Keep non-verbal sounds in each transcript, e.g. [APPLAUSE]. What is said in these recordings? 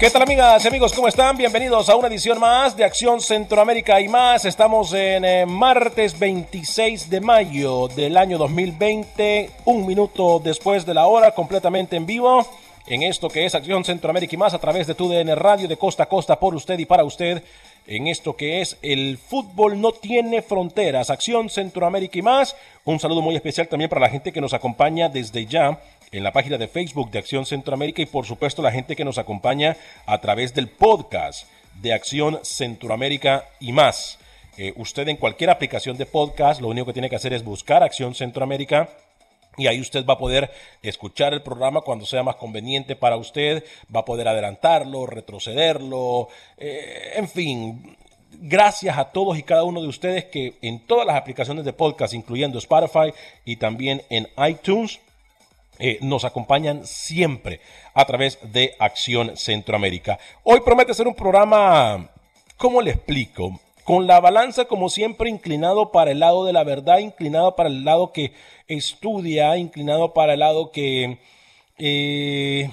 ¿Qué tal amigas y amigos? ¿Cómo están? Bienvenidos a una edición más de Acción Centroamérica y más. Estamos en eh, martes 26 de mayo del año 2020, un minuto después de la hora, completamente en vivo. En esto que es Acción Centroamérica y más a través de TUDN Radio de costa a costa por usted y para usted. En esto que es el fútbol no tiene fronteras. Acción Centroamérica y más. Un saludo muy especial también para la gente que nos acompaña desde ya en la página de Facebook de Acción Centroamérica y por supuesto la gente que nos acompaña a través del podcast de Acción Centroamérica y más. Eh, usted en cualquier aplicación de podcast lo único que tiene que hacer es buscar Acción Centroamérica y ahí usted va a poder escuchar el programa cuando sea más conveniente para usted, va a poder adelantarlo, retrocederlo, eh, en fin. Gracias a todos y cada uno de ustedes que en todas las aplicaciones de podcast, incluyendo Spotify y también en iTunes, eh, nos acompañan siempre a través de Acción Centroamérica. Hoy promete ser un programa, ¿cómo le explico? Con la balanza como siempre inclinado para el lado de la verdad, inclinado para el lado que estudia, inclinado para el lado que eh,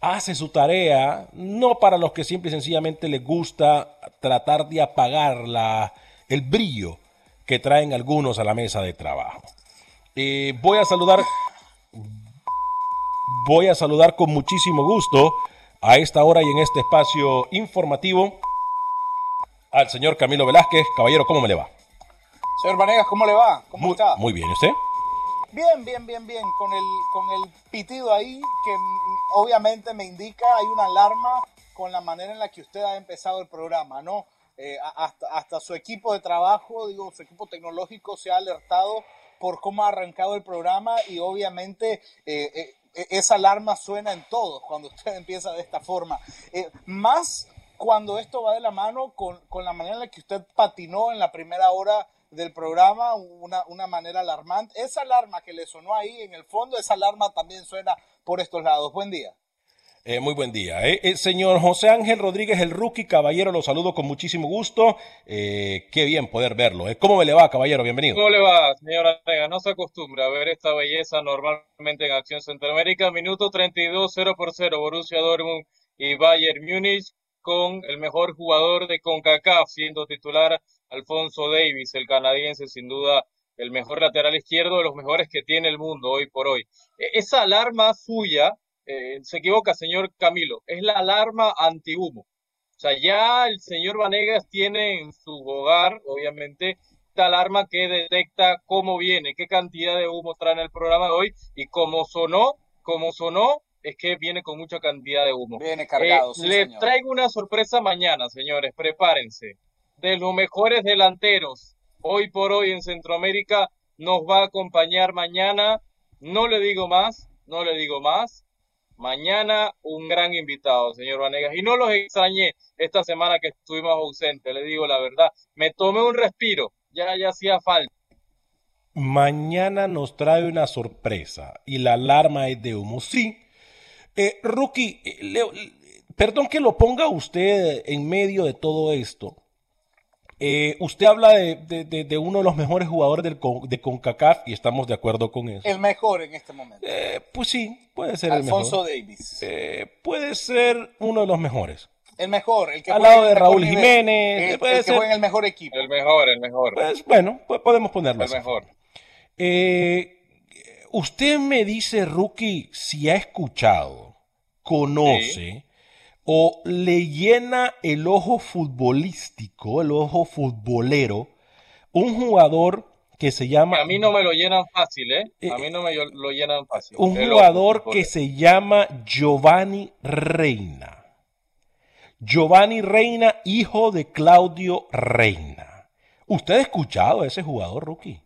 hace su tarea, no para los que simple y sencillamente les gusta tratar de apagar la, el brillo que traen algunos a la mesa de trabajo. Eh, voy a saludar voy a saludar con muchísimo gusto a esta hora y en este espacio informativo al señor Camilo Velázquez. Caballero, ¿cómo me le va? Señor Vanegas, ¿cómo le va? ¿Cómo muy, está? Muy bien, ¿y usted? Bien, bien, bien, bien. Con el, con el pitido ahí que obviamente me indica, hay una alarma con la manera en la que usted ha empezado el programa, ¿no? Eh, hasta, hasta su equipo de trabajo, digo, su equipo tecnológico se ha alertado por cómo ha arrancado el programa y obviamente eh, eh, esa alarma suena en todos cuando usted [LAUGHS] empieza de esta forma. Eh, más cuando esto va de la mano con, con, la manera en la que usted patinó en la primera hora del programa, una, una manera alarmante. Esa alarma que le sonó ahí en el fondo, esa alarma también suena por estos lados. Buen día. Eh, muy buen día. Eh. Eh, señor José Ángel Rodríguez, el rookie, caballero, lo saludo con muchísimo gusto. Eh, qué bien poder verlo. ¿Cómo me le va, caballero? Bienvenido. ¿Cómo le va, señora Vega? No se acostumbra a ver esta belleza normalmente en Acción Centroamérica. Minuto 32, 0 por 0, Borussia Dortmund y Bayern Múnich con el mejor jugador de CONCACAF, siendo titular Alfonso Davis, el canadiense, sin duda el mejor lateral izquierdo de los mejores que tiene el mundo hoy por hoy. E, esa alarma suya eh, se equivoca, señor Camilo, es la alarma antihumo. O sea, ya el señor Vanegas tiene en su hogar, obviamente, esta alarma que detecta cómo viene, qué cantidad de humo trae en el programa de hoy y cómo sonó, como sonó, es que viene con mucha cantidad de humo. Viene cargado, eh, Le traigo una sorpresa mañana, señores, prepárense. De los mejores delanteros hoy por hoy en Centroamérica nos va a acompañar mañana. No le digo más, no le digo más. Mañana un gran invitado, señor Vanegas. Y no los extrañé esta semana que estuvimos ausentes, le digo la verdad. Me tomé un respiro, ya, ya hacía falta. Mañana nos trae una sorpresa y la alarma es de humo. Sí, eh, Rookie, eh, perdón que lo ponga usted en medio de todo esto. Eh, usted habla de, uno de los mejores jugadores del, de CONCACAF y estamos de acuerdo con eso. El mejor en este momento. pues sí, puede ser el mejor. Alfonso Davis. puede ser uno de los mejores. El mejor, el que Al lado de Raúl Jiménez. El, puede ser... en el mejor equipo. El mejor, el mejor. Pues bueno, podemos ponerlo El mejor. usted me dice, Rookie, si ha escuchado conoce o le llena el ojo futbolístico, el ojo futbolero, un jugador que se llama... A mí no me lo llenan fácil, ¿eh? A mí no me lo llenan fácil. Un jugador que se llama Giovanni Reina. Giovanni Reina, hijo de Claudio Reina. ¿Usted ha escuchado a ese jugador, Rookie?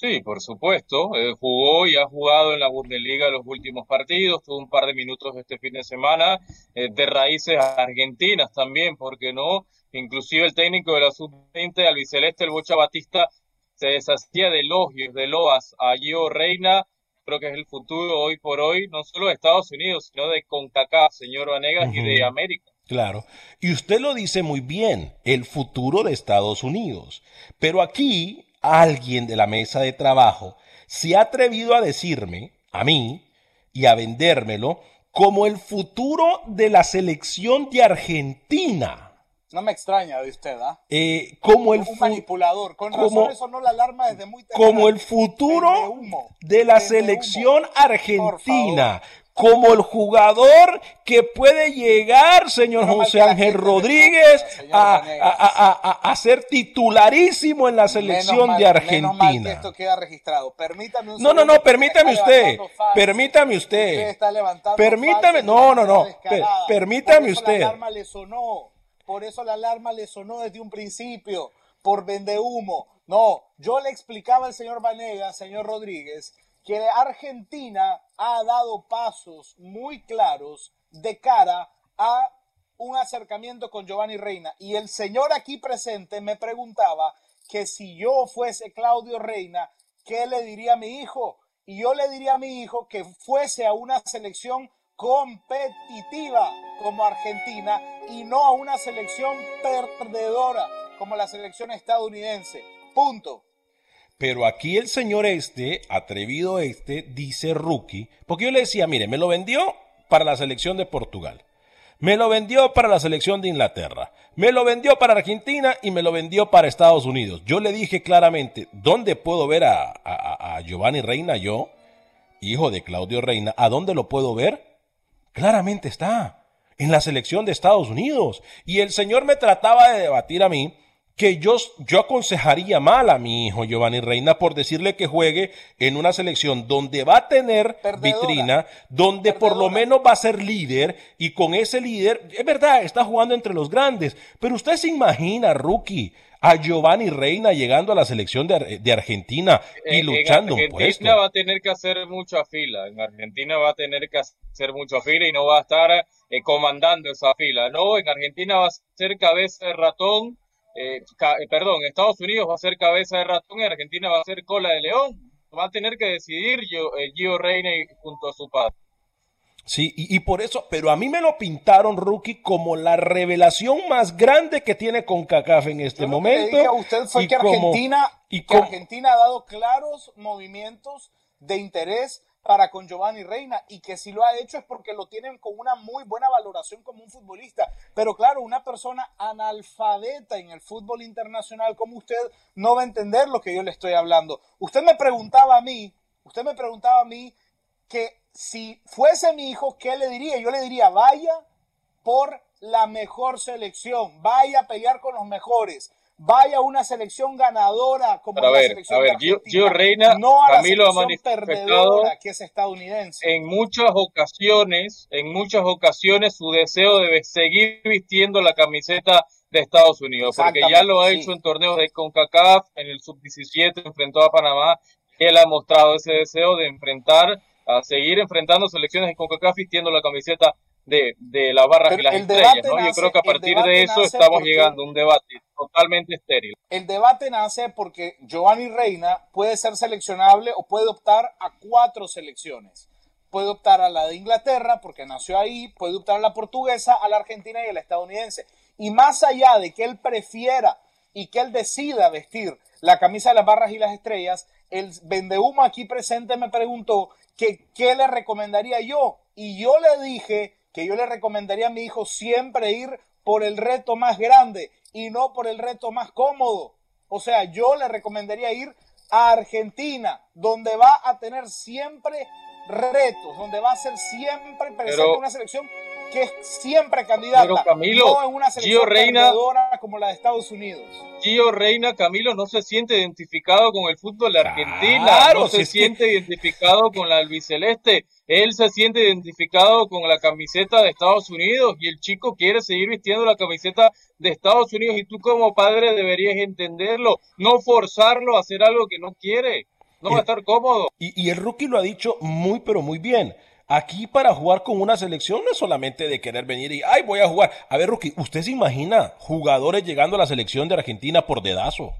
Sí, por supuesto. Eh, jugó y ha jugado en la Bundesliga los últimos partidos. Tuvo un par de minutos este fin de semana eh, de raíces argentinas también, porque no? Inclusive el técnico de la sub-20, albiceleste, el Bocha Batista, se deshacía de elogios, de loas a Gio Reina. Creo que es el futuro hoy por hoy, no solo de Estados Unidos, sino de CONCACAF, señor Vanegas, y de América. Claro. Y usted lo dice muy bien, el futuro de Estados Unidos. Pero aquí alguien de la mesa de trabajo se ha atrevido a decirme, a mí, y a vendérmelo, como el futuro de la selección de Argentina. No me extraña de usted, ¿ah? Eh, como el un manipulador. Con como, razón no la alarma desde muy temprano. Como el futuro de la selección argentina como el jugador que puede llegar, señor José Ángel Rodríguez, a, ser titularísimo en la selección de Argentina. esto queda registrado. Permítame no, no, no, permítame usted. Permítame usted. Permítame, no, no, no. Permítame usted. La alarma le sonó. Por eso la alarma le sonó desde un principio. Por vende humo. No, yo le explicaba al señor Vanega, señor Rodríguez, que Argentina ha dado pasos muy claros de cara a un acercamiento con Giovanni Reina. Y el señor aquí presente me preguntaba que si yo fuese Claudio Reina, ¿qué le diría a mi hijo? Y yo le diría a mi hijo que fuese a una selección competitiva como Argentina y no a una selección perdedora como la selección estadounidense. Punto. Pero aquí el señor este, atrevido este, dice rookie, porque yo le decía, mire, me lo vendió para la selección de Portugal, me lo vendió para la selección de Inglaterra, me lo vendió para Argentina y me lo vendió para Estados Unidos. Yo le dije claramente, ¿dónde puedo ver a, a Giovanni Reina yo, hijo de Claudio Reina? ¿A dónde lo puedo ver? Claramente está, en la selección de Estados Unidos. Y el señor me trataba de debatir a mí que yo, yo aconsejaría mal a mi hijo Giovanni Reina por decirle que juegue en una selección donde va a tener vitrina, donde por lo menos va a ser líder y con ese líder, es verdad, está jugando entre los grandes, pero usted se imagina, rookie, a Giovanni Reina llegando a la selección de, Argentina y luchando en Argentina un puesto. va a tener que hacer mucha fila, en Argentina va a tener que hacer mucha fila y no va a estar eh, comandando esa fila, no, en Argentina va a ser cabeza de ratón eh, eh, perdón, Estados Unidos va a ser cabeza de ratón y Argentina va a ser cola de león. Va a tener que decidir Gio, eh, Gio Reina junto a su padre. Sí, y, por eso, pero a mí me lo pintaron, Rookie, como la revelación más grande que tiene con CACAF en este momento. Que usted fue que Argentina, y que Argentina ha dado claros movimientos de interés para con Giovanni Reina y que si lo ha hecho es porque lo tienen con una muy buena valoración como un futbolista. Pero claro, una persona analfabeta en el fútbol internacional como usted no va a entender lo que yo le estoy hablando. Usted me preguntaba a mí, usted me preguntaba a mí que si fuese mi hijo, ¿qué le diría? Yo le diría, vaya por la mejor selección, vaya a pelear con los mejores, vaya una selección ganadora como a la selección a ver, de Gio, Reina, no a la Camilo ha selección manifestado perdedora que es estadounidense. en muchas ocasiones, en muchas ocasiones su deseo de seguir vistiendo la camiseta de Estados Unidos, porque ya lo ha hecho sí. en torneos de CONCACAF, en el sub-17 enfrentó a Panamá, él ha mostrado ese deseo de enfrentar, a seguir enfrentando selecciones de CONCACAF vistiendo la camiseta de, de la barra Pero y las el estrellas, ¿no? Yo creo que a el partir debate de eso estamos porque- llegando a un debate totalmente estéril. El debate nace porque Giovanni Reina puede ser seleccionable o puede optar a cuatro selecciones. Puede optar a la de Inglaterra porque nació ahí, puede optar a la portuguesa, a la argentina y a la estadounidense. Y más allá de que él prefiera y que él decida vestir la camisa de las barras y las estrellas, el vendehumo aquí presente me preguntó que qué le recomendaría yo. Y yo le dije que yo le recomendaría a mi hijo siempre ir por el reto más grande y no por el reto más cómodo. O sea, yo le recomendaría ir a Argentina, donde va a tener siempre retos, donde va a ser siempre presente Pero- una selección que es siempre candidata, Pero, Camilo, no en una selección Gio Reina- como la de Estados Unidos. Gio Reina Camilo no se siente identificado con el fútbol de Argentina, Claro, no si se que- siente identificado con la albiceleste, él se siente identificado con la camiseta de Estados Unidos y el chico quiere seguir vistiendo la camiseta de Estados Unidos y tú como padre deberías entenderlo, no forzarlo a hacer algo que no quiere, no va a estar cómodo. Y, y el rookie lo ha dicho muy, pero muy bien. Aquí para jugar con una selección no es solamente de querer venir y, ay, voy a jugar. A ver, rookie, ¿usted se imagina jugadores llegando a la selección de Argentina por dedazo?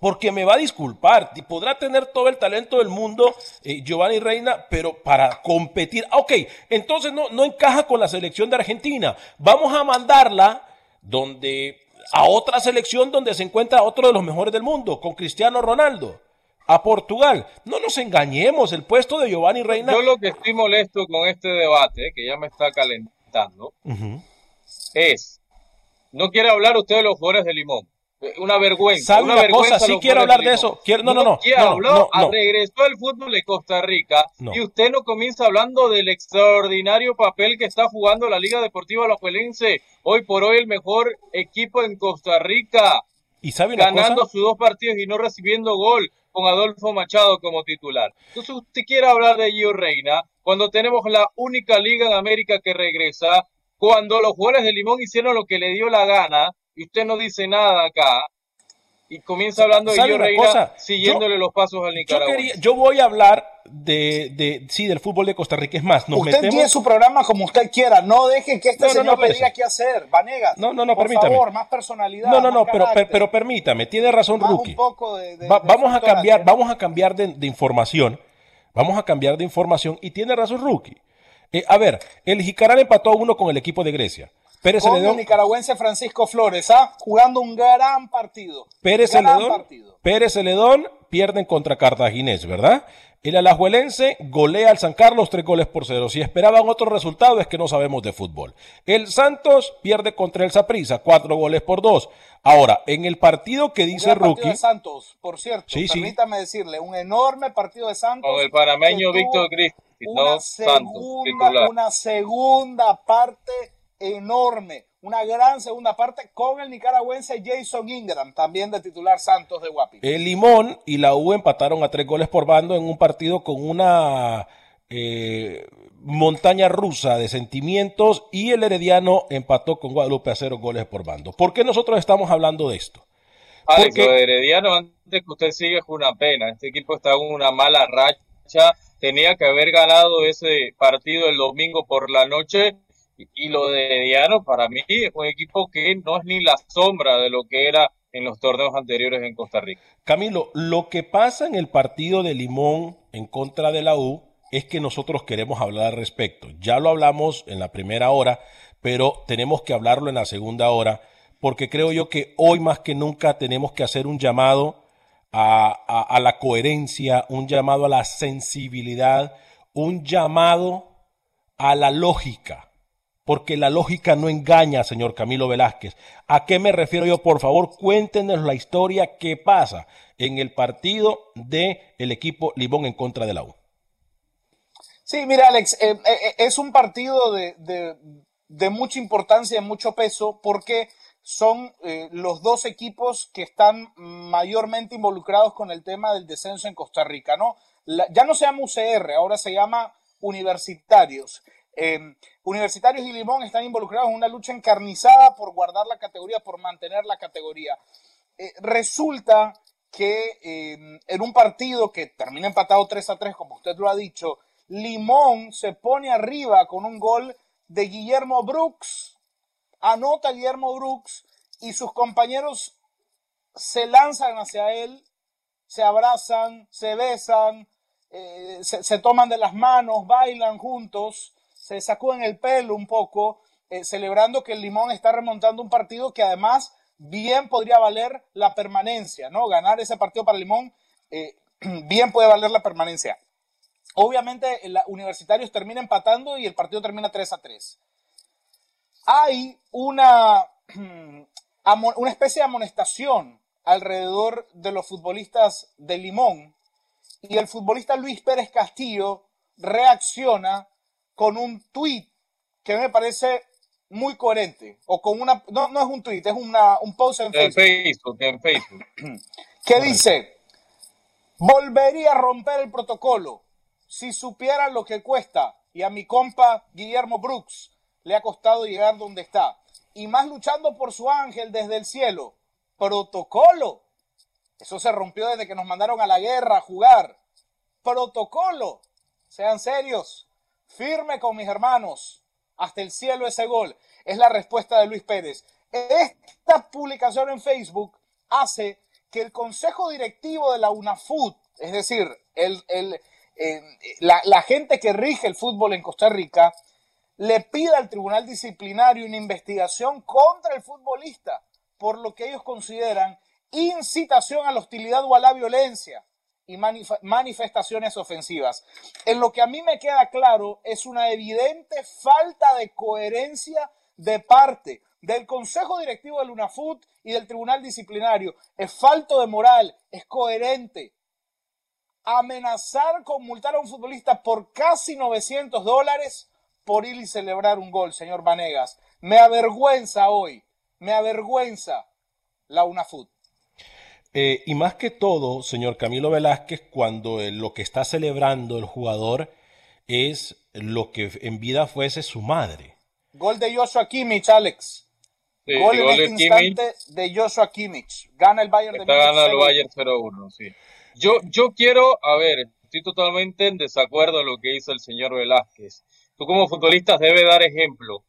Porque me va a disculpar, podrá tener todo el talento del mundo eh, Giovanni Reina, pero para competir, ah, ok, entonces no, no encaja con la selección de Argentina. Vamos a mandarla donde a otra selección donde se encuentra otro de los mejores del mundo, con Cristiano Ronaldo, a Portugal. No nos engañemos, el puesto de Giovanni Reina. Yo lo que estoy molesto con este debate, que ya me está calentando, es, no quiere hablar usted de los jugadores de Limón. Eh, Una vergüenza. ¿Sabe una una vergüenza cosa? Sí quiero hablar de eso. Quiero- no, no, no, ¿quién no, habló? no, no. regresó al fútbol de Costa Rica y usted no comienza hablando del extraordinario papel que está jugando la Liga Deportiva Alajuelense. Hoy por hoy el mejor equipo en Costa Rica, Y sabe una ganando cosa, sus dos partidos y no recibiendo gol con Adolfo Machado como titular. Entonces usted quiere hablar de Gio Reina cuando tenemos la única liga en América que regresa, cuando los jugadores de Limón hicieron lo que le dio la gana y usted no dice nada acá y comienza hablando de ¿Sabe Gio Reina cosa? siguiéndole los pasos al Nicaragua. yo voy a hablar de, de, sí, del fútbol de Costa Rica. Es más, nos usted metemos... tiene su programa como usted quiera. No deje que este No, no, no, señor le espérese. diga qué hacer. Vanegas. No, no, no, por permítame. favor, más personalidad. No, no, no, pero, carácter, pero, permítame, tiene razón más Rookie. un poco de, de- Va- de vamos a cambiar, ¿no? vamos a cambiar de, de información. Vamos a cambiar de información y tiene razón Rookie. Eh, a ver, el Jicaral empató a uno con el equipo de Grecia. Pérez Con el nicaragüense Francisco Flores, ¿ah? jugando un gran partido. Pérez gran Celedón, partido. Pérez Celedón pierden contra Cartaginés, ¿verdad? El Alajuelense golea al San Carlos tres goles por cero. Si esperaban otro resultado es que no sabemos de fútbol. El Santos pierde contra el Saprissa, cuatro goles por dos. Ahora, en el partido que Un dice gran partido Rookie, de Santos, por cierto. Sí, sí. permítame decirle, un enorme partido de Santos. Con el panameño Víctor Cristi, una no Santos, segunda, titular. una segunda parte enorme, una gran segunda parte con el nicaragüense Jason Ingram, también de titular Santos de Guapi. el Limón y la U empataron a tres goles por bando en un partido con una eh, montaña rusa de sentimientos y el Herediano empató con Guadalupe a cero goles por bando. ¿Por qué nosotros estamos hablando de esto? Alex, Porque- lo de Herediano, antes que usted siga, es una pena. Este equipo está en una mala racha. Tenía que haber ganado ese partido el domingo por la noche. Y, lo de Herediano, para mí, es un equipo que no es ni la sombra de lo que era en los torneos anteriores en Costa Rica. Camilo, lo que pasa en el partido de Limón en contra de la U es que nosotros queremos hablar al respecto. Ya lo hablamos en la primera hora, pero tenemos que hablarlo en la segunda hora, porque creo yo que hoy más que nunca tenemos que hacer un llamado a- a la coherencia, un llamado a la sensibilidad, un llamado a la lógica porque la lógica no engaña, señor Camilo Velázquez. ¿A qué me refiero yo? Por favor, cuéntenos la historia que pasa en el partido del el equipo Limón en contra de la U. Sí, mira, Alex, eh, eh, es un partido de, de- mucha importancia, de mucho peso, porque son eh, los dos equipos que están mayormente involucrados con el tema del descenso en Costa Rica, ¿no? ya no se llama UCR, ahora se llama Universitarios. Universitarios y Limón están involucrados en una lucha encarnizada por guardar la categoría, por mantener la categoría. Eh, resulta que em, en un partido que termina empatado 3 a 3, como usted lo ha dicho, Limón se pone arriba con un gol de Guillermo Brooks anota Guillermo Brooks y sus compañeros se lanzan hacia él, se abrazan, se besan, eh, se, toman de las manos, bailan juntos, se sacuden el pelo un poco, eh, celebrando que el Limón está remontando un partido que además bien podría valer la permanencia, ¿no? Ganar ese partido para Limón eh, [CLEARS THROAT] bien puede valer la permanencia. Obviamente, los Universitarios termina empatando y el partido termina 3 a 3 hay una, [CLEARS THROAT] una especie de amonestación alrededor de los futbolistas de Limón y el futbolista Luis Pérez Castillo reacciona con un tuit que me parece muy coherente o con una no, no es un tuit es una, un post en Facebook, en Facebook, [CLEARS THROAT] que dice volvería a romper el protocolo si supiera lo que cuesta y a mi compa Guillermo Brooks le ha costado llegar donde está. Y más luchando por su ángel desde el cielo. Protocolo. Eso se rompió desde que nos mandaron a la guerra a jugar. Protocolo. Sean serios. Firme con mis hermanos. Hasta el cielo ese gol. Es la respuesta de Luis Pérez. Esta publicación en Facebook hace que el consejo directivo de la UNAFUT, es decir, el, eh, la, la gente que rige el fútbol en Costa Rica, le pida al tribunal disciplinario una investigación contra el futbolista por lo que ellos consideran incitación a la hostilidad o a la violencia y manifestaciones ofensivas. En lo que a mí me queda claro es una evidente falta de coherencia de parte del Consejo Directivo del UNAFUT y del Tribunal Disciplinario. Es falto de moral, es coherente. Amenazar con multar a un futbolista por casi 900 dólares por ir y celebrar un gol, señor Vanegas. Me avergüenza hoy, me avergüenza la UNAFUT. Eh, y más que todo, señor Camilo Velázquez, cuando lo que está celebrando el jugador es lo que en vida fuese su madre. Gol de Joshua Kimmich, Alex. gol en este instante de Joshua Kimmich. Gana el Bayern de Gana el Bayern 0-1, sí. Yo, yo quiero, a ver, estoy totalmente en desacuerdo con lo que hizo el señor Velázquez tú como futbolista debes dar ejemplo.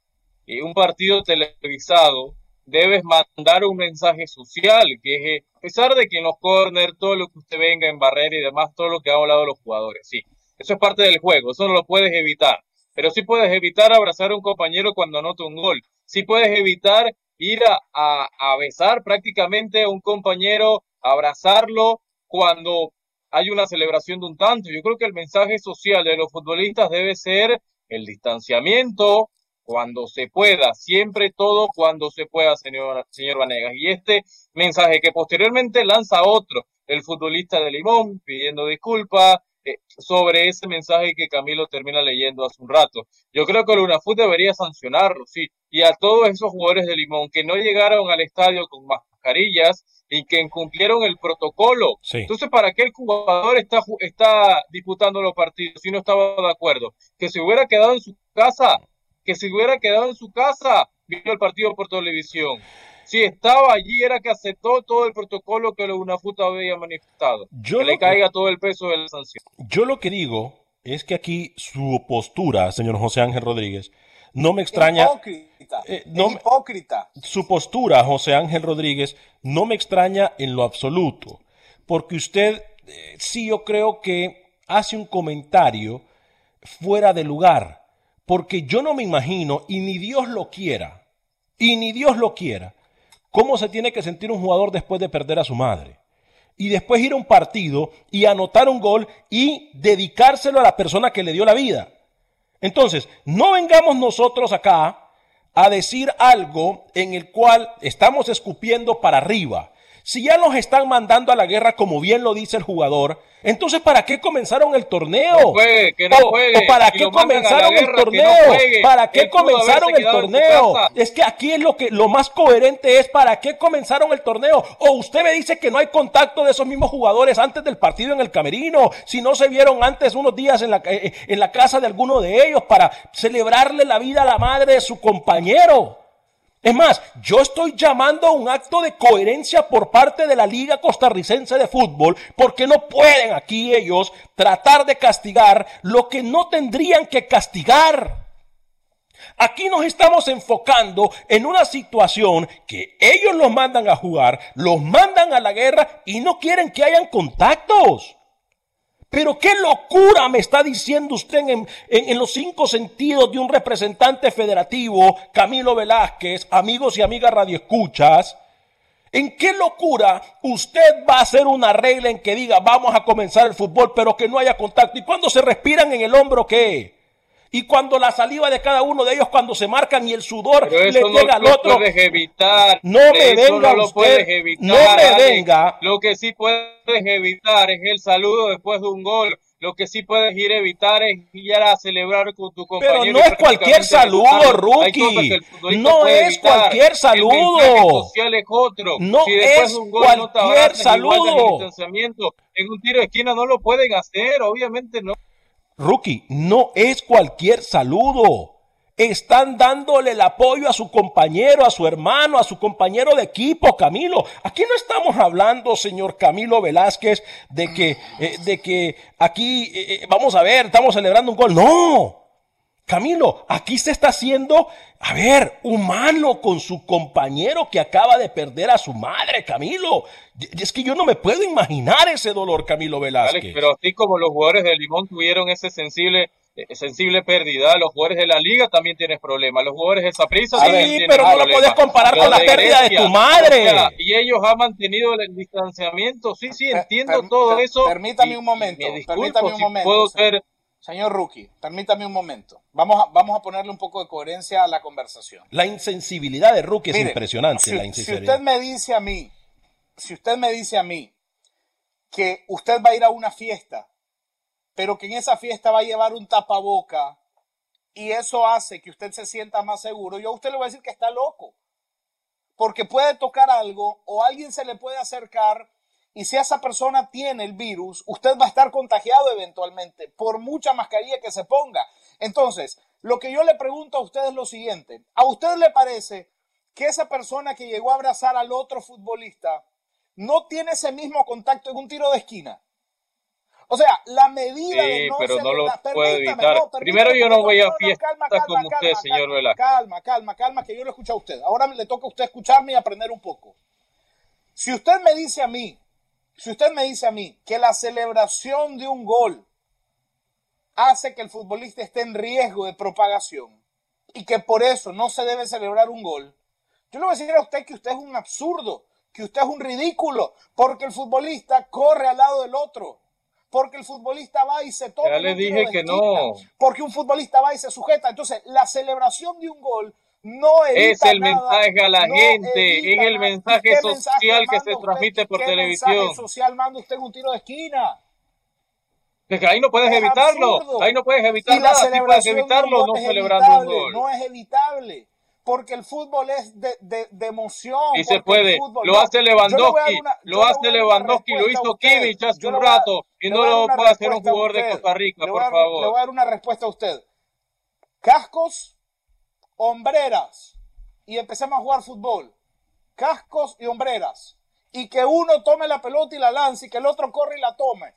Y un partido televisado debes mandar un mensaje social, que es, eh, a pesar de que en los corners, todo lo que usted venga en barrera y demás, todo lo que ha hablado los jugadores, sí, eso es parte del juego, eso no lo puedes evitar, pero sí puedes evitar abrazar a un compañero cuando anota un gol, sí puedes evitar ir a, a besar prácticamente a un compañero, abrazarlo cuando hay una celebración de un tanto. Yo creo que el mensaje social de los futbolistas debe ser el distanciamiento cuando se pueda, siempre todo cuando se pueda, señor, señor Vanegas. Y este mensaje que posteriormente lanza otro, el futbolista de Limón, pidiendo disculpas eh, sobre ese mensaje que Camilo termina leyendo hace un rato. Yo creo que el UNAFUT debería sancionarlo, sí, y a todos esos jugadores de Limón que no llegaron al estadio con mascarillas, y que incumplieron el protocolo. Entonces, ¿para qué el jugador está, está disputando los partidos si no estaba de acuerdo? Que se hubiera quedado en su casa, que se hubiera quedado en su casa viendo el partido por televisión. Si estaba allí era que aceptó todo el protocolo que la UNAFUT había manifestado. que le caiga todo el peso de la sanción. Yo lo que digo es que aquí su postura, señor José Ángel Rodríguez, no me extraña. Hipócrita. Eh, no, hipócrita. Su postura, José Ángel Rodríguez, no me extraña en lo absoluto. Porque usted, eh, sí, yo creo que hace un comentario fuera de lugar. Porque yo no me imagino, y ni Dios lo quiera, y ni Dios lo quiera, cómo se tiene que sentir un jugador después de perder a su madre. Y después ir a un partido y anotar un gol y dedicárselo a la persona que le dio la vida. Entonces, no vengamos nosotros acá a decir algo en el cual estamos escupiendo para arriba. Si ya los están mandando a la guerra, como bien lo dice el jugador, entonces ¿para qué comenzaron el torneo? que no juegue, o, para qué comenzaron el torneo? ¿Para qué comenzaron el torneo? Es que aquí es lo que lo más coherente es para qué comenzaron el torneo. O usted me dice que no hay contacto de esos mismos jugadores antes del partido en el camerino, si no se vieron antes unos días en la, eh, en la casa de alguno de ellos para celebrarle la vida a la madre de su compañero. Es más, yo estoy llamando a un acto de coherencia por parte de la Liga Costarricense de Fútbol, porque no pueden aquí ellos tratar de castigar lo que no tendrían que castigar. Aquí nos estamos enfocando en una situación que ellos los mandan a jugar, los mandan a la guerra y no quieren que hayan contactos. Pero qué locura me está diciendo usted en, los cinco sentidos de un representante federativo, Camilo Velázquez, amigos y amigas radioescuchas. ¿En qué locura usted va a hacer una regla en que diga vamos a comenzar el fútbol pero que no haya contacto? ¿Y cuando se respiran en el hombro qué? Y cuando la saliva de cada uno de ellos, cuando se marcan y el sudor le llega al otro. Puedes evitar. No me venga no lo puedes evitar. No me venga. Lo que sí puedes evitar es el saludo después de un gol. Lo que sí puedes ir a evitar es ir a celebrar con tu compañero. Pero no es cualquier saludo, rookie. No es cualquier saludo. social es otro. No es cualquier saludo. En un tiro de esquina no lo pueden hacer, obviamente no. Rookie, no es cualquier saludo. Están dándole el apoyo a su compañero, a su hermano, a su compañero de equipo, Camilo. Aquí no estamos hablando, señor Camilo Velázquez, de que, eh, de que aquí, eh, eh, vamos a ver, estamos celebrando un gol. No. Camilo, aquí se está haciendo, a ver, humano con su compañero que acaba de perder a su madre, Camilo. Es que yo no me puedo imaginar ese dolor, Camilo Velázquez. pero así como los jugadores de Limón tuvieron ese sensible eh, sensible pérdida. Los jugadores de la liga también tienen problemas. Los jugadores de Saprissa sí, pero no lo puedes comparar con la pérdida de tu madre. y ellos han mantenido el distanciamiento. Sí, sí, entiendo todo eso. Permítame un momento. permítame un momento. Puedo ser Señor Rookie, permítame un momento. Vamos a, vamos a ponerle un poco de coherencia a la conversación. La insensibilidad de Rookie es impresionante. Si, si usted me dice a mí, si usted me dice a mí que usted va a ir a una fiesta, pero que en esa fiesta va a llevar un tapaboca y eso hace que usted se sienta más seguro, yo a usted le voy a decir que está loco. Porque puede tocar algo o alguien se le puede acercar y si esa persona tiene el virus, usted va a estar contagiado eventualmente, por mucha mascarilla que se ponga. Entonces, lo que yo le pregunto a usted es lo siguiente. ¿A usted le parece que esa persona que llegó a abrazar al otro futbolista no tiene ese mismo contacto en un tiro de esquina? O sea, la medida de no pero no lo puede evitar. Primero yo no voy a fiestas como usted, señor. Calma, calma, calma, que yo lo escucho a usted. Ahora le toca a usted escucharme y aprender un poco. Si usted me dice a mí si usted me dice a mí que la celebración de un gol hace que el futbolista esté en riesgo de propagación y que por eso no se debe celebrar un gol, yo le voy a decir a usted que usted es un absurdo, que usted es un ridículo, porque el futbolista corre al lado del otro, porque el futbolista va y se toma. Ya le dije que no. Porque un futbolista va y se sujeta. Entonces, la celebración de un gol no es el mensaje a la gente, es el mensaje social que se transmite por televisión. ¿Qué mensaje social manda usted un tiro de esquina? que ahí no puedes evitarlo, ahí no puedes evitar nada, sí puedes evitarlo no, celebrando un gol. No es evitable, porque el fútbol es de, de, de emoción. Y se puede, lo hace Lewandowski, lo hace Lewandowski, lo hizo Kimmich hace un rato, y no lo puede hacer un jugador de Costa Rica, por favor. Le voy a dar una respuesta a usted. Cascos hombreras y empecemos a jugar fútbol. Cascos y hombreras. Y que uno tome la pelota y la lance y que el otro corre y la tome.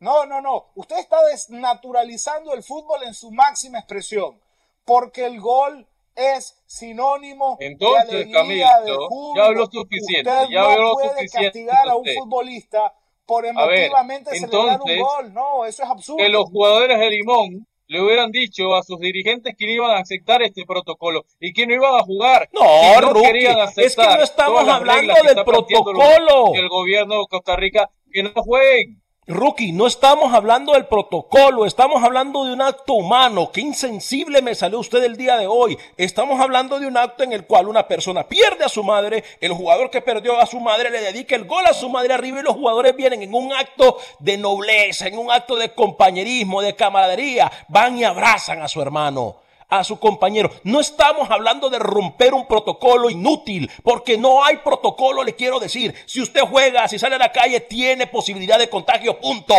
No, no, no. Usted está desnaturalizando el fútbol en su máxima expresión. Porque el gol es sinónimo Entonces, de alegría, de ya habló suficiente. Usted ya no puede castigar a un futbolista por emotivamente celebrar un gol. No, eso es absurdo. Que los jugadores de Limón le hubieran dicho a sus dirigentes que no iban a aceptar este protocolo y que no iban a jugar. No, no querían aceptar es que no estamos hablando del protocolo. El gobierno de Costa Rica que no jueguen. Rookie, no estamos hablando del protocolo, estamos hablando de un acto humano. Qué insensible me salió usted el día de hoy. Estamos hablando de un acto en el cual una persona pierde a su madre, el jugador que perdió a su madre le dedica el gol a su madre arriba y los jugadores vienen en un acto de nobleza, en un acto de compañerismo, de camaradería, van y abrazan a su hermano a su compañero. No estamos hablando de romper un protocolo inútil, porque no hay protocolo, le quiero decir. Si usted juega, si sale a la calle, tiene posibilidad de contagio, punto.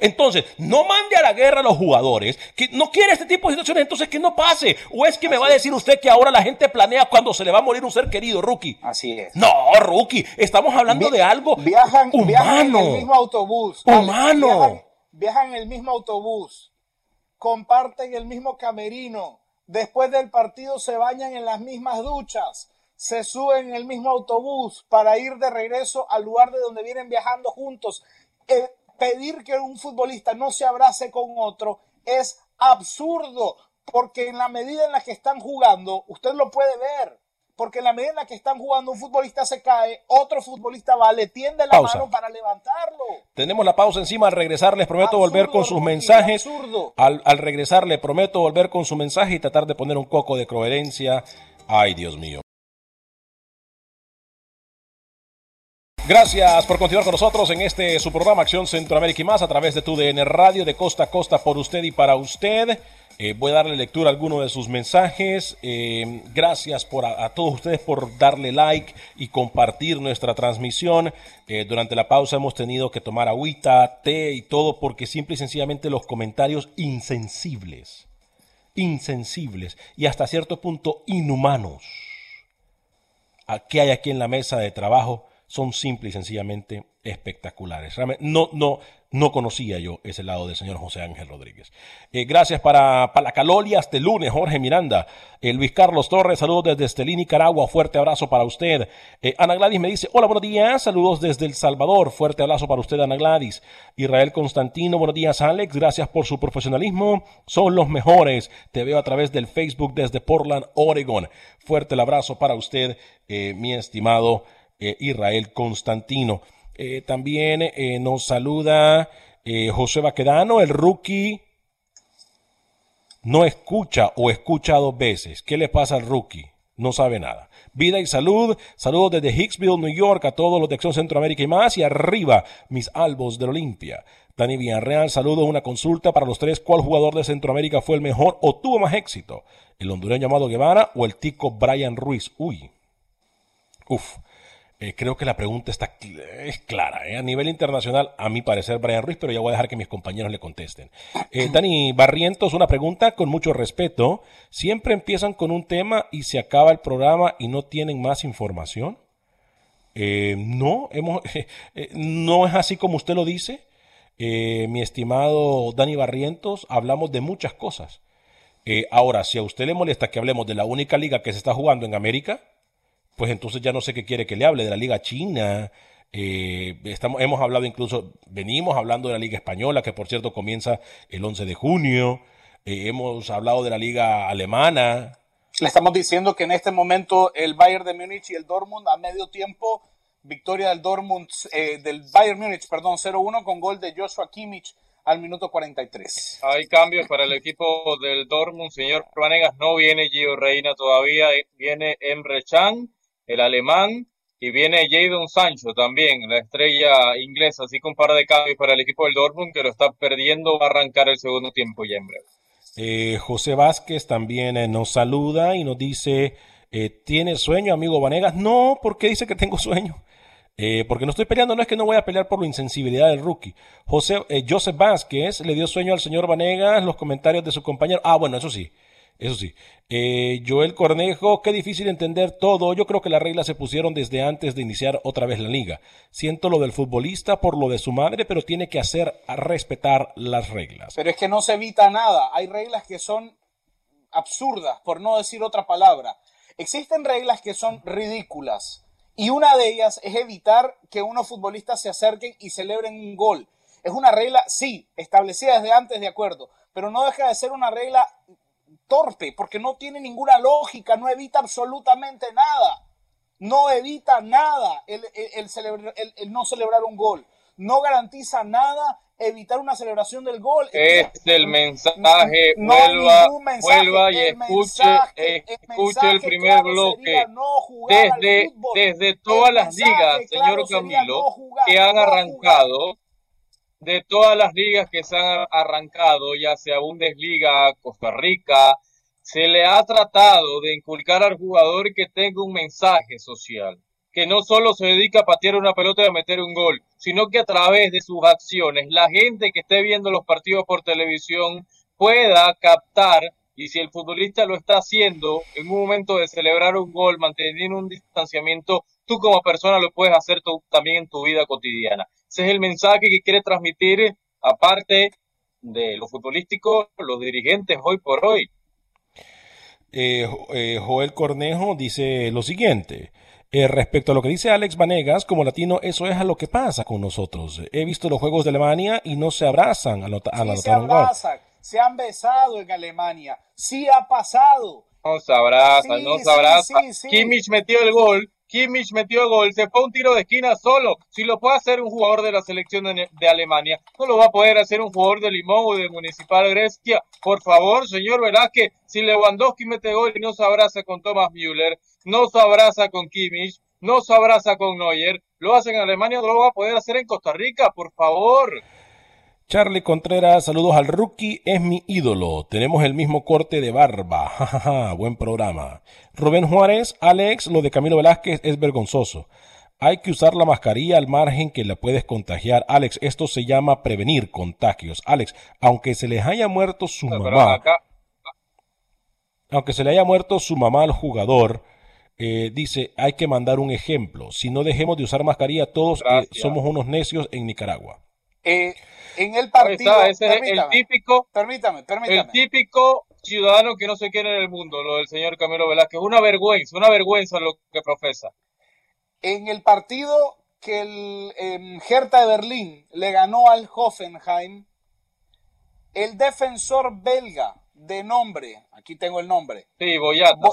Entonces, no mande a la guerra a los jugadores que no quiere este tipo de situaciones, entonces que no pase. ¿O es que me va a decir usted que ahora la gente planea cuando se le va a morir un ser querido, Rookie? Así es. No, Rookie, estamos hablando de algo viajan, humano. Viajan en el mismo autobús. Humano. viajan en el mismo autobús comparten el mismo camerino, después del partido se bañan en las mismas duchas, se suben en el mismo autobús para ir de regreso al lugar de donde vienen viajando juntos. Eh, pedir que un futbolista no se abrace con otro es absurdo, porque en la medida en la que están jugando, usted lo puede ver, porque en la medida en la que están jugando un futbolista se cae, otro futbolista va, le tiende la mano para levantarlo. Tenemos la pausa encima, al regresar les prometo volver con sus mensajes. Al, al regresar le prometo volver con su mensaje y tratar de poner un coco de coherencia. Ay, Dios mío. Gracias por continuar con nosotros en este su programa Acción Centroamérica y más a través de tu DN Radio de costa a costa por usted y para usted. Eh, voy a darle lectura a alguno de sus mensajes. Eh, gracias por a, todos ustedes por darle like y compartir nuestra transmisión. Eh, durante la pausa hemos tenido que tomar agüita, té y todo porque simple y sencillamente los comentarios insensibles, insensibles y hasta cierto punto inhumanos que hay aquí en la mesa de trabajo son simple y sencillamente espectaculares. No, no, no conocía yo ese lado del señor José Ángel Rodríguez. Eh, gracias para, para la Calolia este lunes, Jorge Miranda. Eh, Luis Carlos Torres, saludos desde Estelín, Nicaragua. Fuerte abrazo para usted. Eh, Ana Gladys me dice, hola, buenos días. Saludos desde El Salvador. Fuerte abrazo para usted, Ana Gladys. Israel Constantino, buenos días, Alex. Gracias por su profesionalismo. Son los mejores. Te veo a través del Facebook desde Portland, Oregon. Fuerte el abrazo para usted, mi estimado Israel Constantino. Eh, también eh, nos saluda eh, José Baquedano, el rookie no escucha o escucha dos veces. ¿Qué le pasa al rookie? No sabe nada. Vida y salud. Saludos desde Hicksville, New York, a todos los de Acción Centroamérica y más. Y arriba, mis albos de la Olimpia. Dani Villarreal, saludos. Una consulta para los tres. ¿Cuál jugador de Centroamérica fue el mejor o tuvo más éxito? ¿El hondureño llamado Guevara o el tico Brian Ruiz? Uy. Uf. Eh, creo que la pregunta está es clara. ¿eh? A nivel internacional, a mi parecer, Brian Ruiz, pero ya voy a dejar que mis compañeros le contesten. Eh, [CLEARS THROAT] Dani Barrientos, una pregunta con mucho respeto. ¿Siempre empiezan con un tema y se acaba el programa y no tienen más información? no, hemos, [LAUGHS] no es así como usted lo dice. mi estimado Dani Barrientos, hablamos de muchas cosas. ahora, si a usted le molesta que hablemos de la única liga que se está jugando en América, pues entonces ya no sé qué quiere que le hable de la Liga China. Eh, estamos, hemos hablado incluso, venimos hablando de la Liga Española, que por cierto comienza el 11 de junio. Eh, hemos hablado de la Liga Alemana. Le estamos diciendo que en este momento el Bayern de Múnich y el Dortmund a medio tiempo, victoria del Dortmund, eh, del Bayern Múnich, perdón, 0-1 con gol de Joshua Kimmich al minuto 43. Hay cambios para el equipo del Dortmund, señor Vanegas, no viene Gio Reina todavía, viene Emre Can el alemán, y viene Jadon Sancho también, la estrella inglesa, así con un par de cambios para el equipo del Dortmund que lo está perdiendo, va a arrancar el segundo tiempo ya en breve. Eh, José Vázquez también eh, nos saluda y nos dice, eh, ¿tiene sueño, amigo Vanegas? No, porque dice que tengo sueño. porque no estoy peleando, no es que no voy a pelear por la insensibilidad del rookie. José, Joseph Vázquez le dio sueño al señor Vanegas, los comentarios de su compañero. Ah, bueno, eso sí. Eso sí. Eh, Joel Cornejo, qué difícil entender todo. Yo creo que las reglas se pusieron desde antes de iniciar otra vez la liga. Siento lo del futbolista por lo de su madre, pero tiene que hacer respetar las reglas. Pero es que no se evita nada. Hay reglas que son absurdas, por no decir otra palabra. Existen reglas que son ridículas. Y una de ellas es evitar que unos futbolistas se acerquen y celebren un gol. Es una regla, sí, establecida desde antes, de acuerdo, pero no deja de ser una regla torpe, porque no tiene ninguna lógica, no evita absolutamente nada. No evita nada el, el, no celebrar un gol. no garantiza nada evitar una celebración del gol. Es el mensaje, vuelva, vuelva y escuche, escuche el primer bloque. desde, desde todas las ligas, señor Camilo, que han arrancado, de todas las ligas que se han arrancado, ya sea Bundesliga, Costa Rica, se le ha tratado de inculcar al jugador que tenga un mensaje social que no solo se dedica a patear una pelota y a meter un gol, sino que a través de sus acciones la gente que esté viendo los partidos por televisión pueda captar y si el futbolista lo está haciendo en un momento de celebrar un gol, manteniendo un distanciamiento, tú como persona lo puedes hacer también en tu vida cotidiana. Ese es el mensaje que quiere transmitir, aparte de lo futbolístico, los dirigentes hoy por hoy. Eh, eh, Joel Cornejo dice lo siguiente. Eh, respecto a lo que dice Alex Vanegas, como latino, eso es a lo que pasa con nosotros. He visto los juegos de Alemania y no se abrazan al, anotar se abrazan, Se han besado en Alemania. Sí ha pasado. No se abrazan, no se abrazan. Kimmich metió el gol Kimmich metió gol, se fue un tiro de esquina solo. Si lo puede hacer un jugador de la selección de, Alemania, no lo va a poder hacer un jugador de Limón o de Municipal Grecia. Por favor, señor Velázquez, si Lewandowski mete gol y no se abraza con Thomas Müller, no se abraza con Kimmich, no se abraza con Neuer, lo hace en Alemania, no lo va a poder hacer en Costa Rica, por favor. Charlie Contreras, saludos al rookie, es mi ídolo. Tenemos el mismo corte de barba. [LAUGHS] buen programa. Rubén Juárez, Alex, lo de Camilo Velázquez es vergonzoso. Hay que usar la mascarilla al margen que la puedes contagiar. Alex, esto se llama prevenir contagios. Alex, aunque se les haya muerto su mamá, aunque se le haya muerto su mamá al jugador, eh, dice, hay que mandar un ejemplo. Si no dejemos de usar mascarilla, todos eh, somos unos necios en Nicaragua. Eh, en el partido. ese es el típico. Permítame, permítame. El típico ciudadano que no se quiere en el mundo, lo del señor Camilo Velázquez. Una vergüenza, una vergüenza lo que profesa. En el partido que el em, Hertha de Berlín le ganó al Hoffenheim, el defensor belga de nombre, aquí tengo el nombre. Sí, Boyata.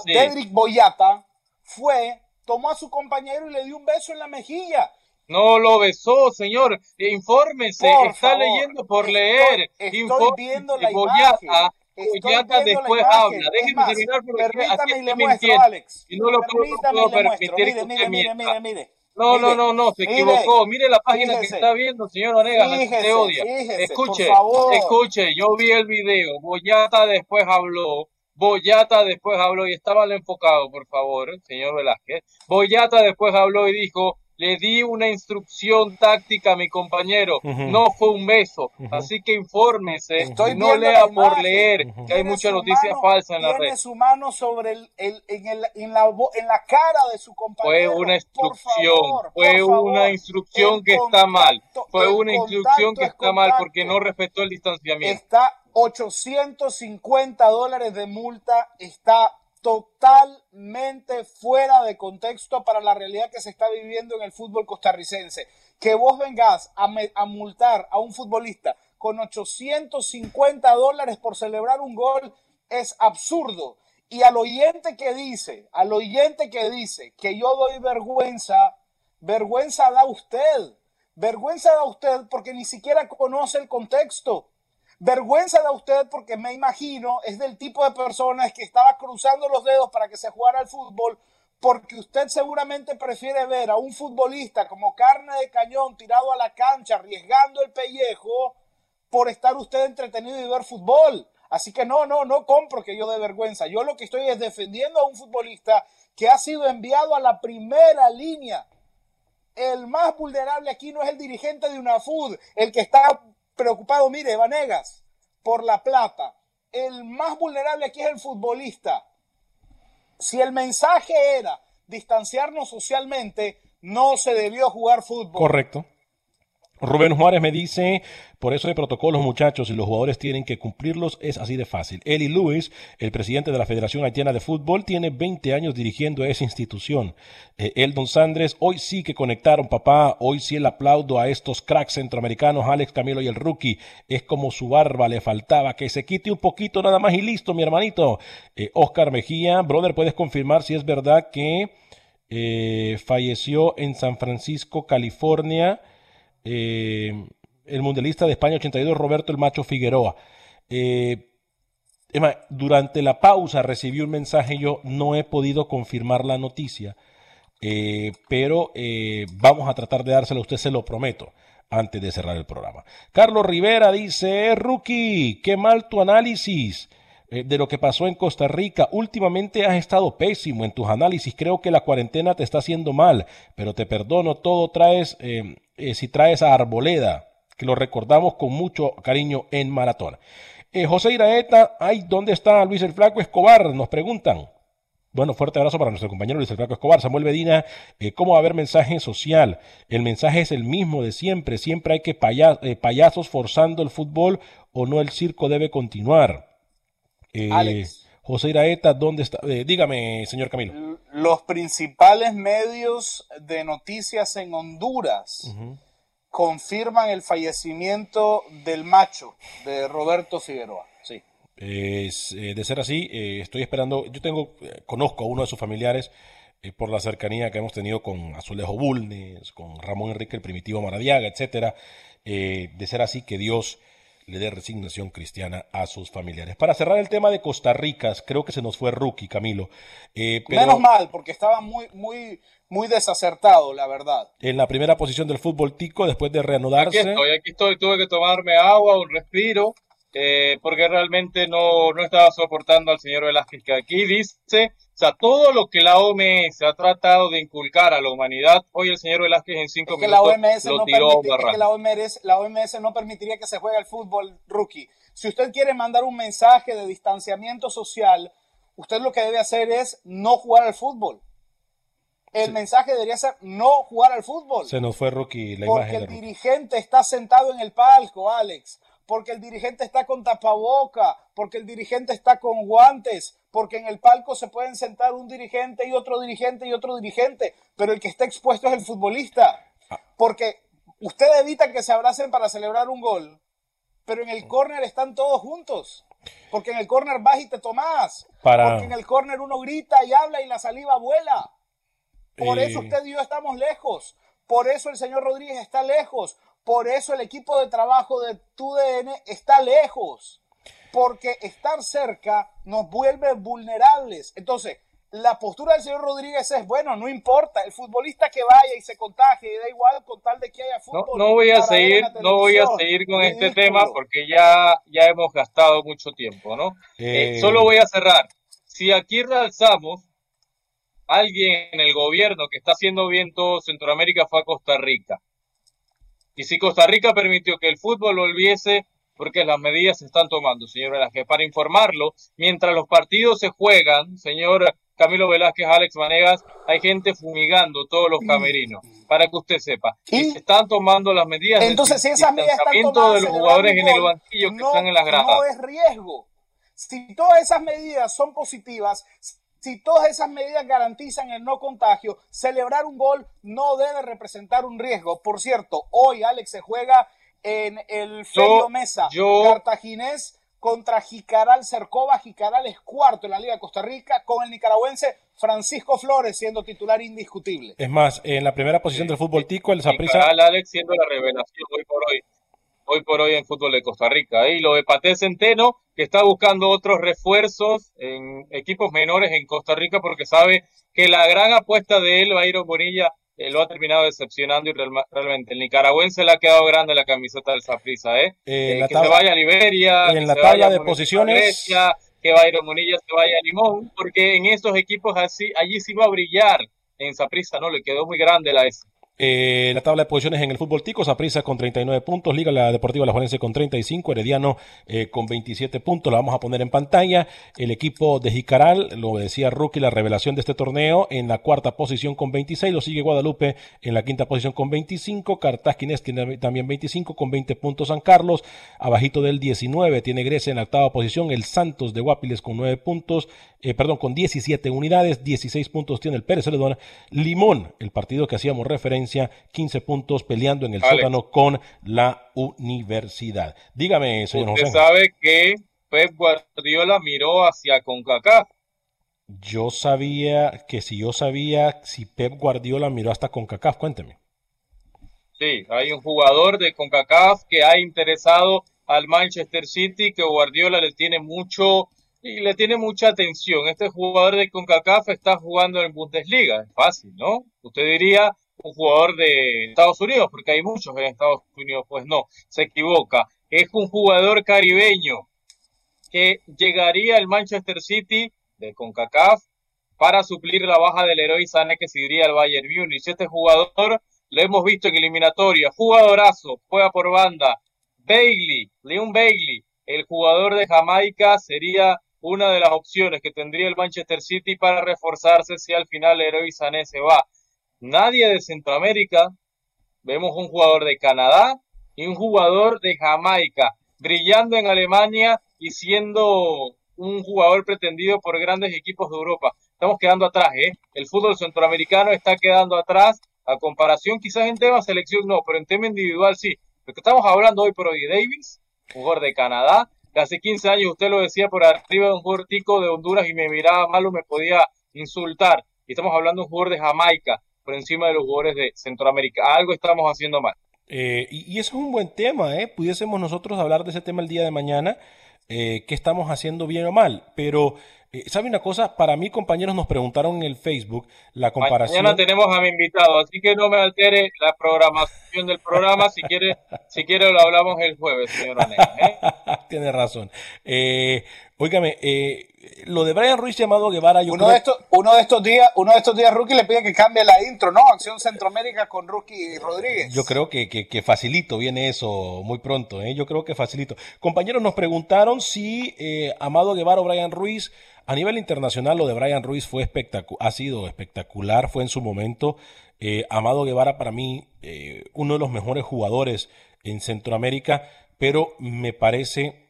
Boyata fue, tomó a su compañero y le dio un beso en la mejilla. No lo besó, señor. Infórmese. está leyendo por leer. Estoy viendo la imagen. Boyata después habla. Déjeme terminar porque aquí estoy mintiendo. Alex. Y no lo puedo, permitir que usted mire, mire, mire, No, no, no, no, se equivocó. Mire la página que está viendo, señor Onegas, se odia. escuche, escuche, yo vi el video. Boyata después habló. Boyata después habló y estaba mal enfocado, por favor, señor Velázquez. Boyata después habló y dijo, le di una instrucción táctica a mi compañero, no fue un beso, así que infórmese, Estoy no lea por leer, que hay muchas noticias falsas en la red. Tiene su mano sobre el, el, en, el, en, la, en la cara de su compañero. Fue una instrucción, fue una instrucción que está mal, fue una instrucción que está mal porque no respetó el distanciamiento. Está 850 dólares de multa, está totalmente fuera de contexto para la realidad que se está viviendo en el fútbol costarricense. Que vos vengas a, multar a un futbolista con 850 dólares por celebrar un gol es absurdo. Y al oyente que dice, al oyente que dice que yo doy vergüenza, vergüenza da usted. Vergüenza da usted porque ni siquiera conoce el contexto. Vergüenza de usted porque me imagino es del tipo de personas que estaba cruzando los dedos para que se jugara al fútbol porque usted seguramente prefiere ver a un futbolista como carne de cañón tirado a la cancha arriesgando el pellejo por estar usted entretenido y ver fútbol. Así que no, no, no compro que yo de vergüenza. Yo lo que estoy es defendiendo a un futbolista que ha sido enviado a la primera línea. El más vulnerable aquí no es el dirigente de una FUD, el que está preocupado, mire, Vanegas, por la plata. El más vulnerable aquí es el futbolista. Si el mensaje era distanciarnos socialmente, no se debió jugar fútbol. Correcto. Rubén Juárez me dice, por eso hay protocolos muchachos y los jugadores tienen que cumplirlos, es así de fácil. Eli Lewis, el presidente de la Federación Haitiana de Fútbol, tiene 20 años dirigiendo esa institución. Eh, Eldon Sandres, hoy sí que conectaron, papá, hoy sí el aplaudo a estos cracks centroamericanos, Alex Camilo y el rookie. Es como su barba le faltaba, que se quite un poquito nada más y listo, mi hermanito. Eh, Oscar Mejía, brother, ¿puedes confirmar si es verdad que eh, falleció en San Francisco, California? Eh, el mundialista de España 82, Roberto el Macho Figueroa. Eh, durante la pausa recibí un mensaje, yo no he podido confirmar la noticia, eh, pero vamos a tratar de dárselo, usted se lo prometo antes de cerrar el programa. Carlos Rivera dice, rookie, qué mal tu análisis. Eh, de lo que pasó en Costa Rica. Últimamente has estado pésimo en tus análisis. Creo que la cuarentena te está haciendo mal, pero te perdono todo. Traes, eh, eh, si traes a Arboleda, que lo recordamos con mucho cariño en maratón. José Iraeta, ay, ¿dónde está Luis el Flaco Escobar? Nos preguntan. Bueno, fuerte abrazo para nuestro compañero Luis Flaco Escobar. Samuel Medina, ¿cómo va a haber mensaje social? El mensaje es el mismo de siempre. Siempre hay que payasos forzando el fútbol o no el circo debe continuar. Eh, José Iraeta, ¿dónde está? Eh, dígame, señor Camilo. Los principales medios de noticias en Honduras confirman el fallecimiento del macho de Roberto Figueroa. Sí. Eh, de ser así, estoy esperando. Yo tengo, conozco a uno de sus familiares por la cercanía que hemos tenido con Azulejo Bulnes, con Ramón Enrique el Primitivo Maradiaga, etcétera. de ser así, que Dios le dé resignación cristiana a sus familiares. Para cerrar el tema de Costa Rica, creo que se nos fue Rookie, Camilo. Eh, Menos mal, porque estaba muy, muy, muy desacertado, la verdad. En la primera posición del fútbol tico, después de reanudarse. Aquí estoy, aquí estoy, tuve que tomarme agua, un respiro, eh, porque realmente no, no estaba soportando al señor Velázquez, que aquí dice o sea, todo lo que la OMS ha tratado de inculcar a la humanidad, hoy el señor Velázquez en cinco minutos la OMS lo no tiró es que la OMS, la OMS no permitiría que se juegue el fútbol rookie. Si usted quiere mandar un mensaje de distanciamiento social, usted lo que debe hacer es no jugar al fútbol. El mensaje debería ser no jugar al fútbol. Se nos fue rookie la Porque el dirigente está sentado en el palco, Alex. Porque el dirigente está con tapaboca. Porque el dirigente está con guantes porque en el palco se pueden sentar un dirigente y otro dirigente y otro dirigente, pero el que está expuesto es el futbolista, porque usted evita que se abracen para celebrar un gol, pero en el córner están todos juntos, porque en el córner vas y te tomás, porque en el córner uno grita y habla y la saliva vuela. Por eso usted y yo estamos lejos, por eso el señor Rodríguez está lejos, por eso el equipo de trabajo de TUDN está lejos porque estar cerca nos vuelve vulnerables. Entonces, la postura del señor Rodríguez es, bueno, no importa, el futbolista que vaya y se contagie, da igual con tal de que haya fútbol. No, voy a seguir, no voy a seguir con este tema porque ya, ya hemos gastado mucho tiempo, ¿no? Eh, eh, solo voy a cerrar. Si aquí realzamos, alguien en el gobierno que está haciendo bien todo Centroamérica fue a Costa Rica. Y si Costa Rica permitió que el fútbol volviese porque las medidas se están tomando, señor Velázquez. Para informarlo, mientras los partidos se juegan, señor Camilo Velázquez, Alex Vanegas, hay gente fumigando todos los camerinos, para que usted sepa. Y se están tomando las medidas Entonces, si esas medidas están tomadas, de los jugadores en el banquillo que están en las gradas. No es riesgo. Si todas esas medidas son positivas, si todas esas medidas garantizan el no contagio, celebrar un gol no debe representar un riesgo. Por cierto, hoy Alex se juega en el Ferio Mesa Cartaginés contra Jicaral Cercova. Jicaral es cuarto en la Liga de Costa Rica con el nicaragüense Francisco Flores siendo titular indiscutible. Es más, en la primera posición del fútbol tico, el Zaprisa. Alex siendo la revelación hoy por hoy. Hoy por hoy en fútbol de Costa Rica. Y lo de Paté Centeno, que está buscando otros refuerzos en equipos menores en Costa Rica porque sabe que la gran apuesta de él, Bayro Bonilla, eh, lo ha terminado decepcionando y realmente el nicaragüense le ha quedado grande la camiseta del Saprissa, ¿eh? eh, eh que se vaya a Liberia, en la tabla de posiciones, que Bayron Monilla se vaya a Limón, porque en estos equipos así, allí sí va a brillar. En Saprissa no le quedó muy grande la S. Eh, la tabla de posiciones en el fútbol tico, Saprissa con 39 puntos, Liga la Deportiva La Juarense con 35, Herediano eh, con 27 puntos, la vamos a poner en pantalla. El equipo de Jicaral, lo decía Rookie, la revelación de este torneo, en la cuarta posición con 26, lo sigue Guadalupe en la quinta posición con 25, Cartagines tiene también 25 con 20 puntos San Carlos, abajito del 19 tiene Grecia en la octava posición, el Santos de Guapiles con 9 puntos, eh, perdón, con 17 unidades, 16 puntos tiene el Pérez Celedón, Limón, el partido que hacíamos referencia 15 puntos peleando en el sótano con la universidad. Dígame, señor Usted sabe que Pep Guardiola miró hacia CONCACAF. Yo sabía que si yo sabía si Pep Guardiola miró hasta CONCACAF, cuénteme. Sí, hay un jugador de CONCACAF que ha interesado al Manchester City, que Guardiola le tiene mucho y le tiene mucha atención. Este jugador de CONCACAF está jugando en Bundesliga, es fácil, ¿no? Usted diría un jugador de Estados Unidos, porque hay muchos en Estados Unidos, pues no, se equivoca. Es un jugador caribeño que llegaría al Manchester City de CONCACAF para suplir la baja del héroe que se iría al Bayern Munich. Este jugador lo hemos visto en eliminatoria, jugadorazo, juega por banda. Bailey, Leon Bailey, el jugador de Jamaica, sería una de las opciones que tendría el Manchester City para reforzarse si al final Héroe Sané se va. Nadie de Centroamérica, vemos un jugador de Canadá y un jugador de Jamaica, brillando en Alemania y siendo un jugador pretendido por grandes equipos de Europa. Estamos quedando atrás, ¿eh? El fútbol centroamericano está quedando atrás a comparación quizás en tema selección no, pero en tema individual sí. Lo que estamos hablando hoy por hoy, Davis, jugador de Canadá, hace 15 años usted lo decía por arriba de un jugador tico de Honduras y me miraba mal o me podía insultar. Y estamos hablando de un jugador de Jamaica por encima de los jugadores de Centroamérica. Algo estamos haciendo mal. Eh, y, eso es un buen tema, ¿eh? Pudiésemos nosotros hablar de ese tema el día de mañana, eh, qué estamos haciendo bien o mal, pero ¿Sabe una cosa? Para mí, compañeros, nos preguntaron en el Facebook la comparación. Mañana tenemos a mi invitado, así que no me altere la programación del programa. Si quiere, [LAUGHS] si quiere lo hablamos el jueves, señor ¿eh? [LAUGHS] Tiene razón. Eh, óigame, eh, lo de Brian Ruiz llamado Guevara, yo uno de estos, uno de estos días, uno de estos días, Rookie le pide que cambie la intro, ¿no? Acción Centroamérica con Rookie Rodríguez. Yo creo que, que, facilito, viene eso muy pronto, ¿eh? Yo creo que facilito. Compañeros, nos preguntaron si eh, Amado Guevara o Brian Ruiz a nivel internacional, lo de Brian Ruiz fue ha sido espectacular, fue en su momento. Eh, Amado Guevara, para mí, eh, uno de los mejores jugadores en Centroamérica, pero me parece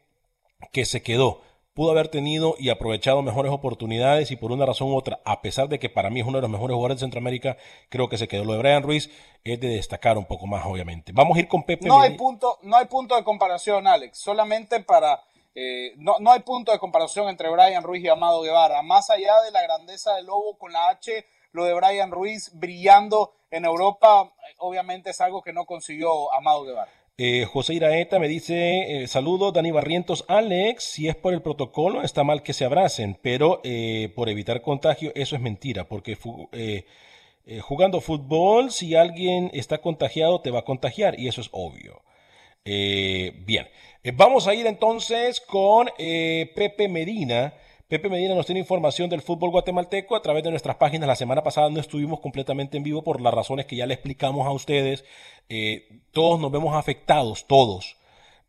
que se quedó. Pudo haber tenido y aprovechado mejores oportunidades y por una razón u otra, a pesar de que para mí es uno de los mejores jugadores de Centroamérica, creo que se quedó. Lo de Brian Ruiz es de destacar un poco más, obviamente. Vamos a ir con Pepe. No hay punto, no hay punto de comparación, Alex. Solamente para eh, no, no hay punto de comparación entre Brian Ruiz y Amado Guevara. Más allá de la grandeza del Lobo con la H, lo de Brian Ruiz brillando en Europa, obviamente es algo que no consiguió Amado Guevara. Eh, José Iraeta me dice, eh, saludo, Dani Barrientos, Alex, si es por el protocolo, está mal que se abracen, pero por evitar contagio, eso es mentira, porque jugando fútbol, si alguien está contagiado, te va a contagiar, y eso es obvio. Bien, eh, vamos a ir entonces con eh, Pepe Medina. Pepe Medina nos tiene información del fútbol guatemalteco a través de nuestras páginas. La semana pasada no estuvimos completamente en vivo por las razones que ya le explicamos a ustedes. Eh, todos nos vemos afectados, todos.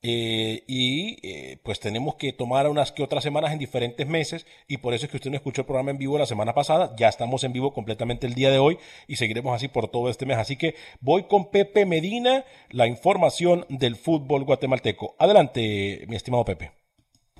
Eh, y eh, pues tenemos que tomar unas que otras semanas en diferentes meses y por eso es que usted no escuchó el programa en vivo la semana pasada, ya estamos en vivo completamente el día de hoy y seguiremos así por todo este mes. Así que voy con Pepe Medina, la información del fútbol guatemalteco. Adelante, mi estimado Pepe.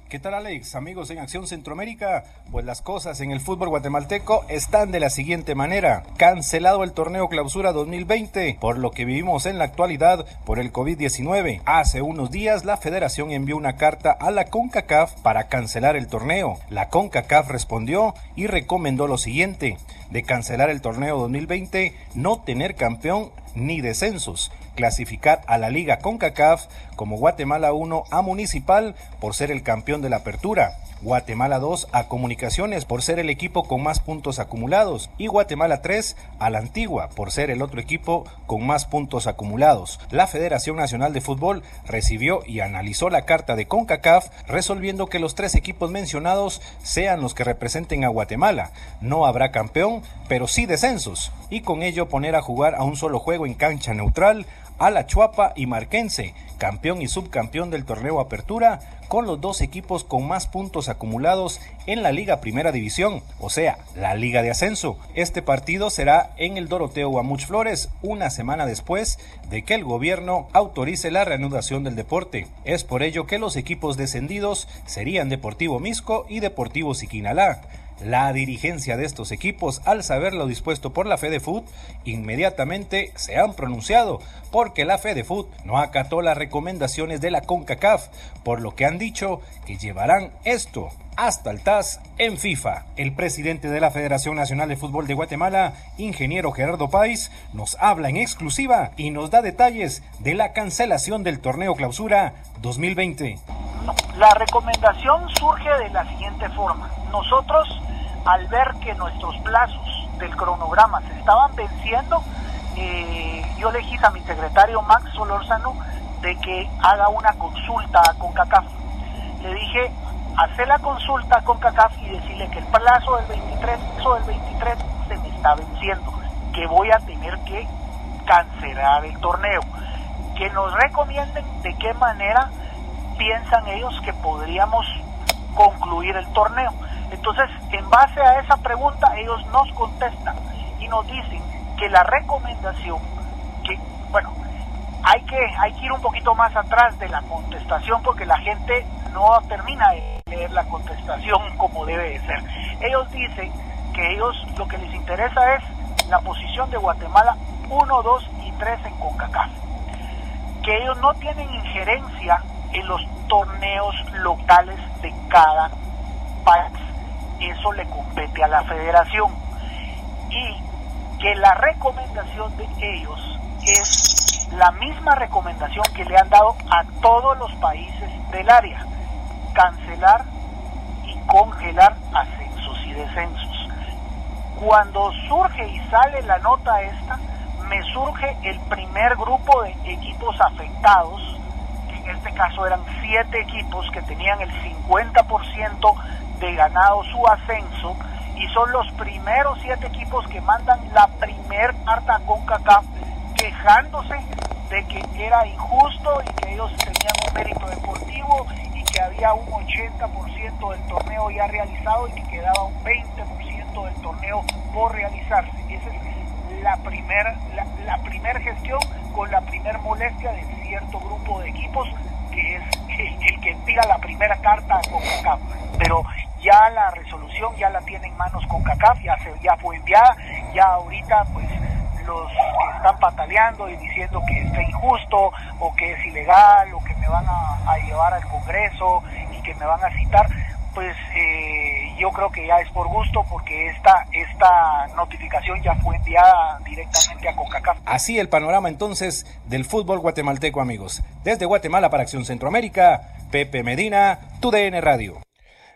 ¿Qué tal Alex? Amigos en Acción Centroamérica, pues las cosas en el fútbol guatemalteco están de la siguiente manera. Cancelado el torneo clausura 2020, por lo que vivimos en la actualidad por el COVID-19. Hace unos días la federación envió una carta a la CONCACAF para cancelar el torneo. La CONCACAF respondió y recomendó lo siguiente, de cancelar el torneo 2020, no tener campeón ni descensos clasificar a la Liga CONCACAF como Guatemala 1 a Municipal por ser el campeón de la apertura, Guatemala 2 a Comunicaciones por ser el equipo con más puntos acumulados y Guatemala 3 a la Antigua por ser el otro equipo con más puntos acumulados. La Federación Nacional de Fútbol recibió y analizó la carta de CONCACAF resolviendo que los tres equipos mencionados sean los que representen a Guatemala. No habrá campeón, pero sí descensos y con ello poner a jugar a un solo juego en cancha neutral a la Chuapa y Marquense, campeón y subcampeón del torneo Apertura, con los dos equipos con más puntos acumulados en la Liga Primera División, o sea, la Liga de Ascenso. Este partido será en el Doroteo Guamuch Flores, una semana después de que el gobierno autorice la reanudación del deporte. Es por ello que los equipos descendidos serían Deportivo Misco y Deportivo Siquinalá. La dirigencia de estos equipos, al saber lo dispuesto por la Food, inmediatamente se han pronunciado porque la Food no acató las recomendaciones de la CONCACAF, por lo que han dicho que llevarán esto hasta el TAS en FIFA. El presidente de la Federación Nacional de Fútbol de Guatemala, ingeniero Gerardo Páez, nos habla en exclusiva y nos da detalles de la cancelación del torneo clausura 2020. La recomendación surge de la siguiente forma. Nosotros, al ver que nuestros plazos del cronograma se estaban venciendo, eh, yo le dije a mi secretario Max Solórzano de que haga una consulta con CACAF. Le dije, hacer la consulta con CACAF y decirle que el plazo del 23, del 23 se me está venciendo, que voy a tener que cancelar el torneo, que nos recomienden de qué manera piensan ellos que podríamos concluir el torneo. Entonces, en base a esa pregunta, ellos nos contestan y nos dicen que la recomendación, que, bueno, hay que, hay que ir un poquito más atrás de la contestación porque la gente no termina de leer la contestación como debe de ser. Ellos dicen que ellos lo que les interesa es la posición de Guatemala 1, 2 y 3 en CONCACAF. Que ellos no tienen injerencia en los torneos locales de cada país. Eso le compete a la federación. Y que la recomendación de ellos es la misma recomendación que le han dado a todos los países del área. Cancelar y congelar ascensos y descensos. Cuando surge y sale la nota esta, me surge el primer grupo de equipos afectados, que en este caso eran siete equipos que tenían el 50% de ganado su ascenso, y son los primeros siete equipos que mandan la primer carta con CACAF quejándose de que era injusto y que ellos tenían un mérito deportivo había un 80% del torneo ya realizado y que quedaba un 20% del torneo por realizarse. Esa es la primera la, primer gestión con la primer molestia de cierto grupo de equipos que es el, que tira la primera carta a CONCACAF. Pero ya la resolución ya la tiene en manos CONCACAF, ya, se, ya fue enviada, ya ahorita pues los que están pataleando y diciendo que está injusto o que es ilegal o que me van a, llevar al Congreso y que me van a citar, pues eh, yo creo que ya es por gusto porque esta, esta notificación ya fue enviada directamente a CONCACAF. Así el panorama entonces del fútbol guatemalteco amigos. Desde Guatemala para Acción Centroamérica, Pepe Medina, TUDN Radio.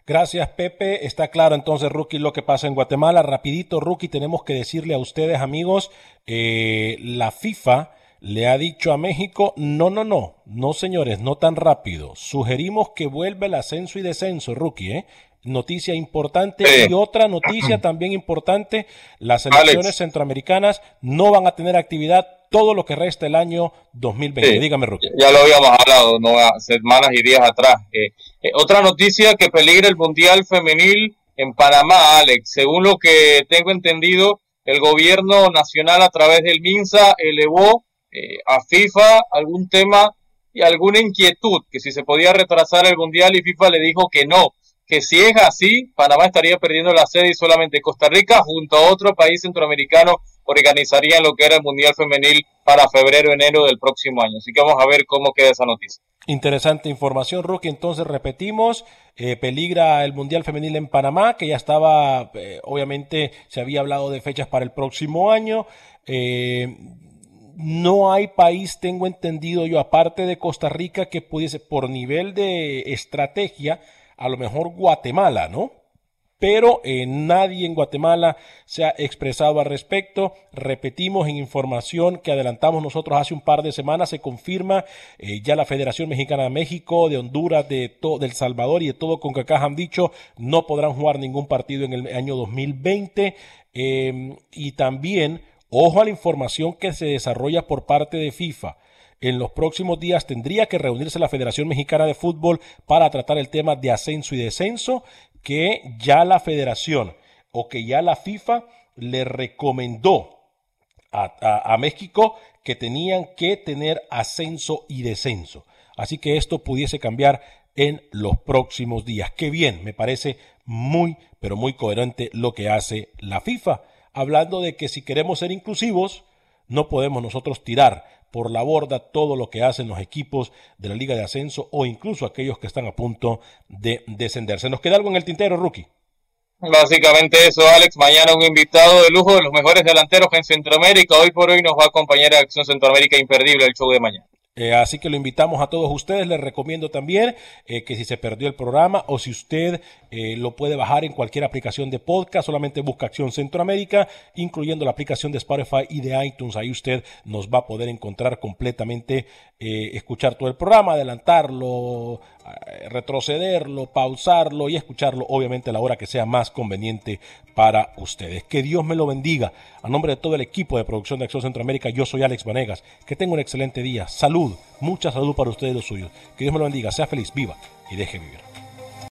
Gracias, Pepe. Está claro entonces, Rookie, lo que pasa en Guatemala. Rapidito, Rookie, tenemos que decirle a ustedes, amigos, eh, la FIFA le ha dicho a México, no, no, no, no señores, no tan rápido. Sugerimos que vuelva el ascenso y descenso, Rookie, ¿eh? Noticia importante y otra noticia también importante, las elecciones centroamericanas no van a tener actividad todo lo que resta el año 2020. Dígame, Rookie. Ya lo habíamos hablado, no semanas y días atrás. Eh, eh, otra noticia que peligra el Mundial Femenil en Panamá, Alex. Según lo que tengo entendido, el gobierno nacional a través del MINSA elevó eh, a FIFA algún tema y alguna inquietud, que si se podía retrasar el Mundial y FIFA le dijo que no, que si es así, Panamá estaría perdiendo la sede y solamente Costa Rica junto a otro país centroamericano organizarían lo que era el Mundial Femenil para febrero, enero del próximo año. Así que vamos a ver cómo queda esa noticia. Interesante información, Rookie. Entonces repetimos, eh, peligra el Mundial Femenil en Panamá, que ya estaba, eh, obviamente se había hablado de fechas para el próximo año. Eh, no hay país, tengo entendido yo, aparte de Costa Rica, que pudiese, por nivel de estrategia, a lo mejor Guatemala, ¿no? pero eh, nadie en Guatemala se ha expresado al respecto. Repetimos en información que adelantamos nosotros hace un par de semanas, se confirma eh, ya la Federación Mexicana de México, de Honduras, de, todo El Salvador y de todo con que acá han dicho no podrán jugar ningún partido en el año 2020. Em, y también, ojo a la información que se desarrolla por parte de FIFA en los próximos días tendría que reunirse la Federación Mexicana de Fútbol para tratar el tema de ascenso y descenso que ya la federación o que ya la FIFA le recomendó a, México que tenían que tener ascenso y descenso. Así que esto pudiese cambiar en los próximos días. Qué bien, me parece muy, pero muy coherente lo que hace la FIFA, hablando de que si queremos ser inclusivos, no podemos nosotros tirar por la borda todo lo que hacen los equipos de la Liga de Ascenso o incluso aquellos que están a punto de descender. ¿Se nos queda algo en el tintero, rookie? Básicamente eso, Alex. Mañana un invitado de lujo de los mejores delanteros en Centroamérica. Hoy por hoy nos va a acompañar a Acción Centroamérica Imperdible el show de mañana. Eh, así que lo invitamos a todos ustedes. Les recomiendo también eh, que si se perdió el programa o si usted eh, lo puede bajar en cualquier aplicación de podcast, solamente busca Acción Centroamérica, incluyendo la aplicación de Spotify y de iTunes. Ahí usted nos va a poder encontrar completamente, escuchar todo el programa, adelantarlo, retrocederlo, pausarlo y escucharlo, obviamente, a la hora que sea más conveniente para ustedes. Que Dios me lo bendiga. A nombre de todo el equipo de producción de Acción Centroamérica, yo soy Alex Vanegas. Que tenga un excelente día. Salud, mucha salud para ustedes y los suyos. Que Dios me lo bendiga, sea feliz, viva y deje vivir.